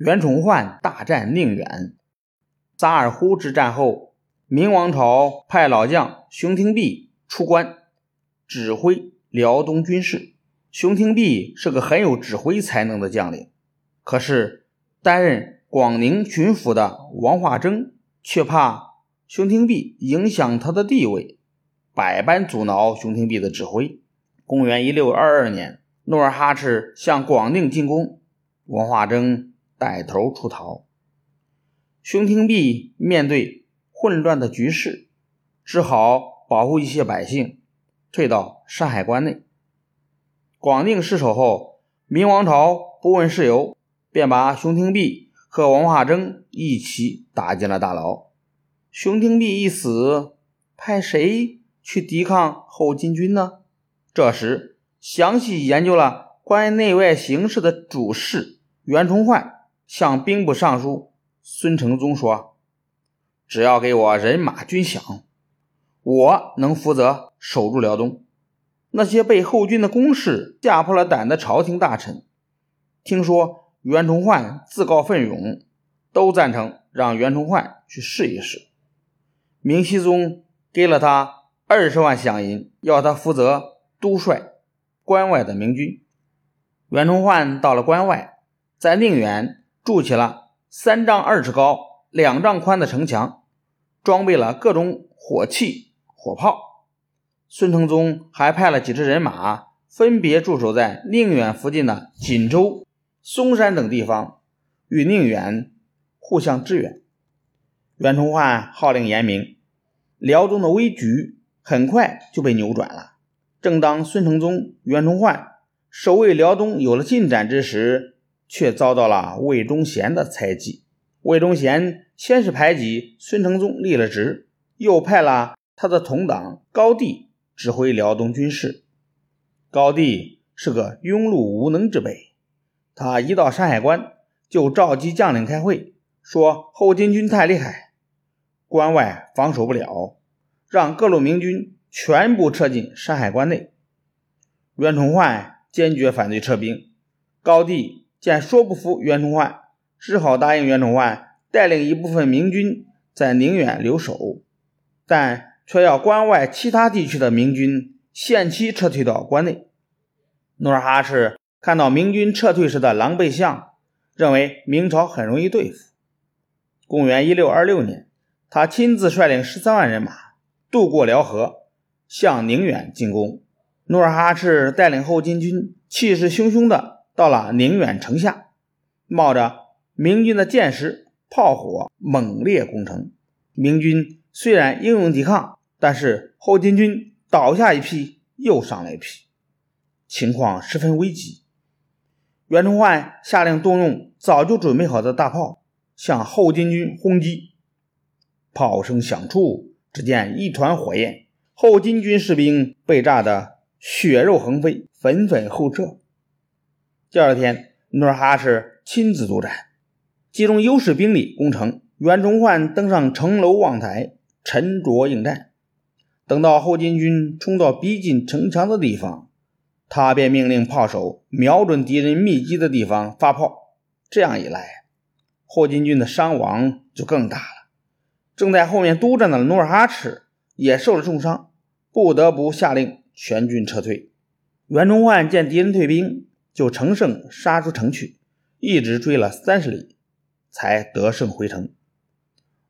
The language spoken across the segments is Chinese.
袁崇焕大战宁远。扎尔忽之战后，明王朝派老将熊廷弼出关，指挥辽东军事。熊廷弼是个很有指挥才能的将领，可是担任广宁巡抚的王化征却怕熊廷弼影响他的地位，百般阻挠熊廷弼的指挥。公元一六二二年，努尔哈赤向广宁进攻，王化征带头出逃。熊廷弼面对混乱的局势，只好保护一些百姓，退到山海关内。广宁失守后，明王朝不问事由，便把熊廷弼和王化征一起打进了大牢。熊廷弼一死，派谁去抵抗后金军呢？这时，详细研究了关于内外形势的主事袁崇焕向兵部尚书孙承宗说：“只要给我人马军饷，我能负责守住辽东。”那些被后军的攻势吓破了胆的朝廷大臣，听说袁崇焕自告奋勇，都赞成让袁崇焕去试一试。明熹宗给了他二十万饷银，要他负责督率关外的明军。袁崇焕到了关外，在宁远筑起了三丈二尺高、两丈宽的城墙，装备了各种火器、火炮。孙承宗还派了几支人马，分别驻守在宁远附近的锦州、嵩山等地方，与宁远互相支援。袁崇焕号令严明，辽东的危局很快就被扭转了。正当孙承宗、袁崇焕守卫辽东有了进展之时，却遭到了魏忠贤的猜忌。魏忠贤先是排挤孙承宗立了职，又派了他的同党高第。指挥辽东军事，高帝是个庸碌无能之辈。他一到山海关，就召集将领开会，说后金军太厉害，关外防守不了，让各路明军全部撤进山海关内。袁崇焕坚决反对撤兵。高帝见说不服袁崇焕，只好答应袁崇焕带领一部分明军在宁远留守，但。却要关外其他地区的明军限期撤退到关内。努尔哈赤看到明军撤退时的狼狈相，认为明朝很容易对付。公元一六二六年，他亲自率领十三万人马渡过辽河，向宁远进攻。努尔哈赤带领后金军气势汹汹地到了宁远城下，冒着明军的箭矢、炮火，猛烈攻城。明军虽然英勇抵抗，但是后金军倒下一批，又上来一批，情况十分危急。袁崇焕下令动用早就准备好的大炮，向后金军轰击。炮声响处，只见一团火焰，后金军士兵被炸得血肉横飞，纷纷后撤。第二天，努尔哈赤亲自督战，集中优势兵力攻城。袁崇焕登上城楼望台，沉着应战。等到后金军冲到逼近城墙的地方，他便命令炮手瞄准敌人密集的地方发炮。这样一来，后金军的伤亡就更大了。正在后面督战的努尔哈赤也受了重伤，不得不下令全军撤退。袁崇焕见敌人退兵，就乘胜杀出城去，一直追了三十里，才得胜回城。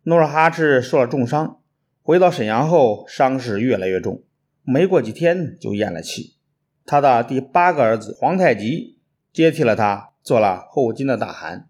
努尔哈赤受了重伤。回到沈阳后，伤势越来越重，没过几天就咽了气。他的第八个儿子皇太极接替了他，做了后金的大汗。